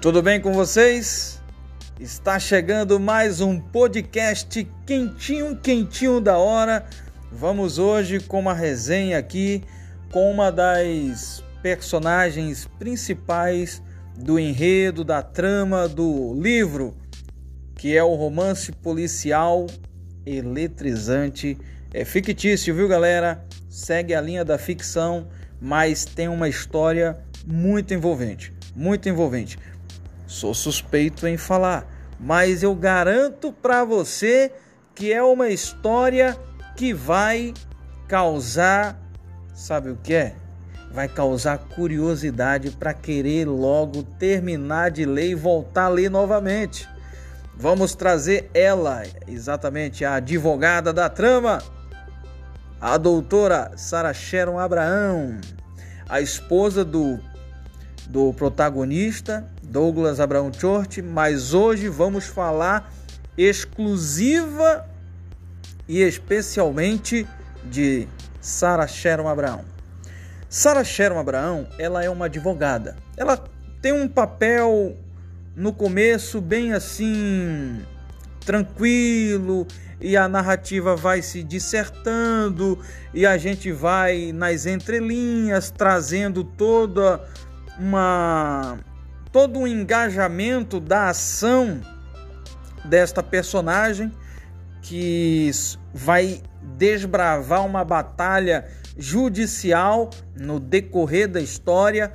Tudo bem com vocês? Está chegando mais um podcast quentinho, quentinho da hora. Vamos hoje com uma resenha aqui com uma das personagens principais do enredo, da trama do livro, que é o romance policial eletrizante. É fictício, viu, galera? Segue a linha da ficção, mas tem uma história muito envolvente, muito envolvente. Sou suspeito em falar, mas eu garanto para você que é uma história que vai causar, sabe o que é? Vai causar curiosidade para querer logo terminar de ler e voltar a ler novamente. Vamos trazer ela, exatamente a advogada da trama, a doutora Sara Sharon Abraão, a esposa do, do protagonista Douglas Abraão Chort, mas hoje vamos falar exclusiva e especialmente de Sarah Sharon Abraão. Sarah Sharon Abraão, ela é uma advogada. Ela tem um papel no começo bem assim tranquilo e a narrativa vai se dissertando e a gente vai nas entrelinhas trazendo toda uma todo o engajamento da ação desta personagem que vai desbravar uma batalha judicial no decorrer da história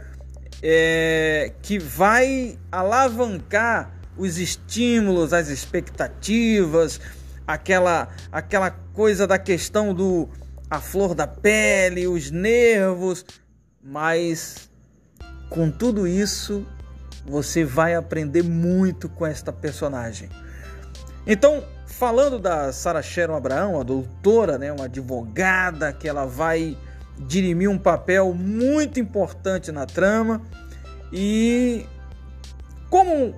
é, que vai alavancar os estímulos, as expectativas, aquela aquela coisa da questão do a flor da pele, os nervos, mas com tudo isso você vai aprender muito com esta personagem. Então, falando da Sarah Sharon Abraão, a doutora, né, uma advogada que ela vai dirimir um papel muito importante na trama e como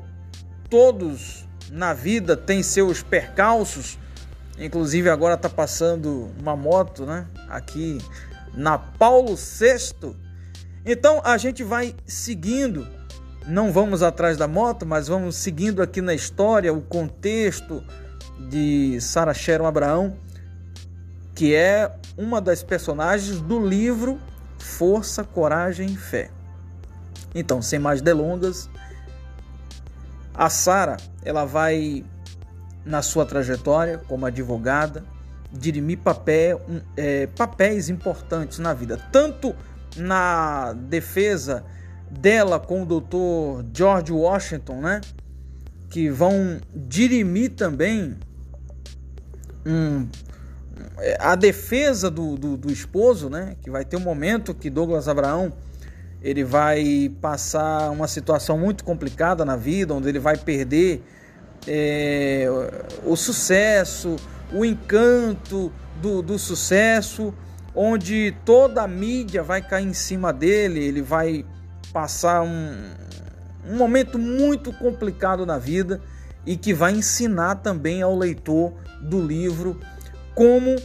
todos na vida têm seus percalços, inclusive agora está passando uma moto, né, aqui na Paulo VI. Então a gente vai seguindo não vamos atrás da moto, mas vamos seguindo aqui na história o contexto de Sarah Sharon Abraão, que é uma das personagens do livro Força, Coragem e Fé. Então, sem mais delongas, a Sara ela vai na sua trajetória como advogada dirimir papel, é, papéis importantes na vida, tanto na defesa dela com o doutor George Washington, né? Que vão dirimir também um, a defesa do, do, do, esposo, né? Que vai ter um momento que Douglas Abraão ele vai passar uma situação muito complicada na vida, onde ele vai perder é, o sucesso, o encanto do, do sucesso, onde toda a mídia vai cair em cima dele, ele vai passar um, um momento muito complicado na vida e que vai ensinar também ao leitor do livro como,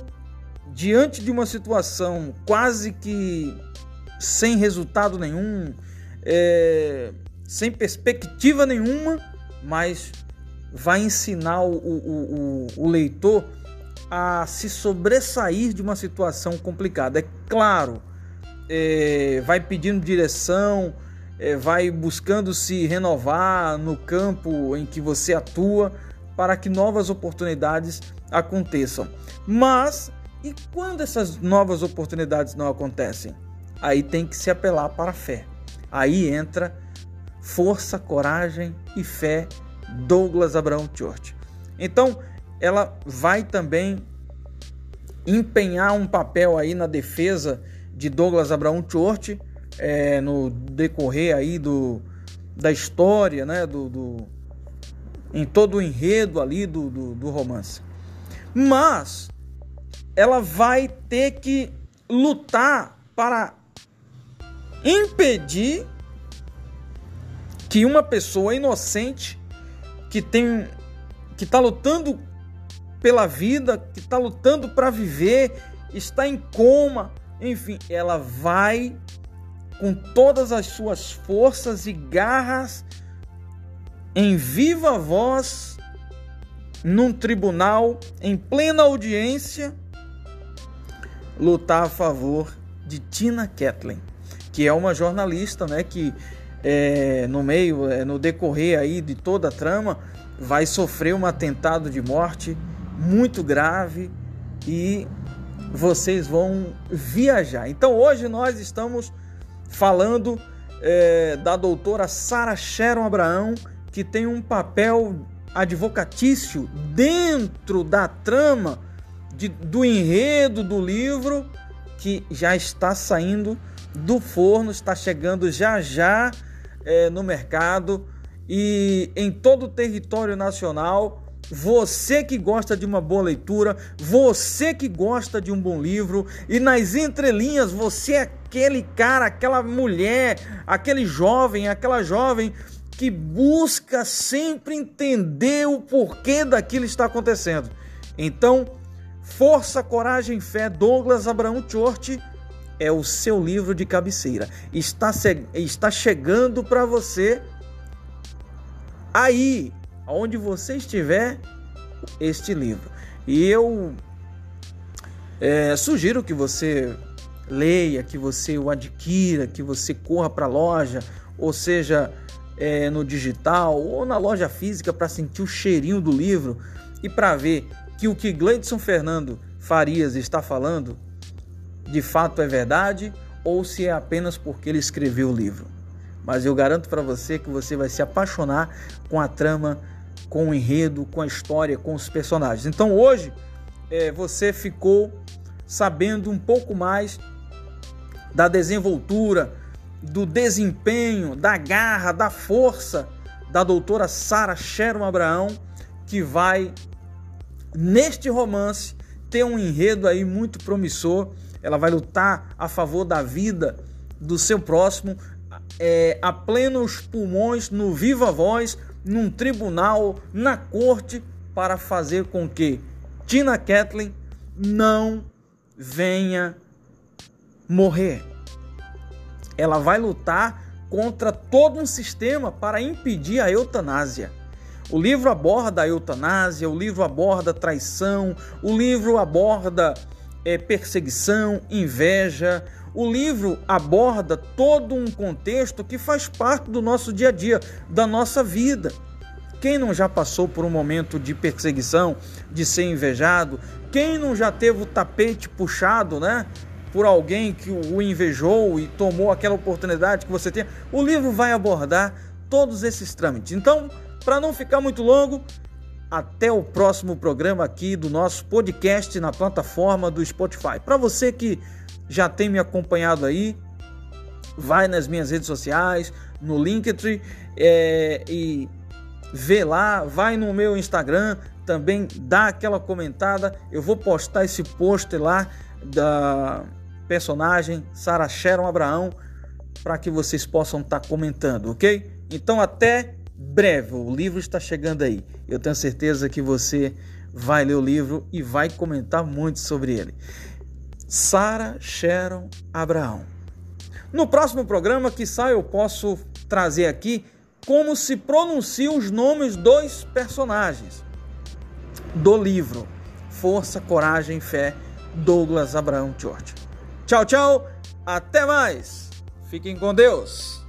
diante de uma situação quase que sem resultado nenhum, é, sem perspectiva nenhuma, mas vai ensinar o, o, o, o leitor a se sobressair de uma situação complicada. É claro é, vai pedindo direção, é, vai buscando se renovar no campo em que você atua para que novas oportunidades aconteçam. Mas e quando essas novas oportunidades não acontecem? Aí tem que se apelar para a fé. Aí entra força, coragem e fé Douglas Abraão Church. Então, ela vai também empenhar um papel aí na defesa de Douglas Abraão Chort é, no decorrer aí do, da história, né, do, do em todo o enredo ali do, do, do romance. Mas ela vai ter que lutar para impedir que uma pessoa inocente que tem que está lutando pela vida, que está lutando para viver, está em coma, enfim, ela vai com todas as suas forças e garras em viva voz, num tribunal, em plena audiência, lutar a favor de Tina Kathleen, que é uma jornalista, né, que é, no meio, é, no decorrer aí de toda a trama, vai sofrer um atentado de morte muito grave e vocês vão viajar. Então hoje nós estamos falando é, da doutora Sara Sharon Abraão, que tem um papel advocatício dentro da trama de, do enredo do livro que já está saindo do forno, está chegando já já é, no mercado e em todo o território nacional. Você que gosta de uma boa leitura, você que gosta de um bom livro e nas entrelinhas você é aquele cara, aquela mulher, aquele jovem, aquela jovem que busca sempre entender o porquê daquilo está acontecendo. Então, Força, Coragem, Fé, Douglas Abraão Chort é o seu livro de cabeceira. Está, está chegando para você aí, onde você estiver, este livro. E eu é, sugiro que você leia, que você o adquira, que você corra para a loja, ou seja, é, no digital ou na loja física para sentir o cheirinho do livro e para ver que o que Gleidson Fernando Farias está falando de fato é verdade ou se é apenas porque ele escreveu o livro. Mas eu garanto para você que você vai se apaixonar com a trama, com o enredo, com a história, com os personagens. Então hoje é, você ficou sabendo um pouco mais da desenvoltura, do desempenho, da garra, da força da doutora Sara Sharon Abraão, que vai neste romance ter um enredo aí muito promissor. Ela vai lutar a favor da vida do seu próximo é, a plenos pulmões, no viva voz, num tribunal, na corte, para fazer com que Tina Kathleen não venha morrer ela vai lutar contra todo um sistema para impedir a eutanásia. O livro aborda a eutanásia, o livro aborda traição, o livro aborda é, perseguição, inveja. O livro aborda todo um contexto que faz parte do nosso dia a dia, da nossa vida. Quem não já passou por um momento de perseguição, de ser invejado? Quem não já teve o tapete puxado, né? por alguém que o invejou e tomou aquela oportunidade que você tem. O livro vai abordar todos esses trâmites. Então, para não ficar muito longo, até o próximo programa aqui do nosso podcast na plataforma do Spotify. Para você que já tem me acompanhado aí, vai nas minhas redes sociais, no Linktree é, e vê lá, vai no meu Instagram, também dá aquela comentada. Eu vou postar esse post lá da personagem Sarah Sharon Abraão para que vocês possam estar tá comentando, ok? Então até breve, o livro está chegando aí. Eu tenho certeza que você vai ler o livro e vai comentar muito sobre ele. Sarah Sharon Abraão. No próximo programa, que sai, eu posso trazer aqui como se pronunciam os nomes dos personagens do livro Força, Coragem, Fé, Douglas Abraão George. Tchau, tchau. Até mais. Fiquem com Deus.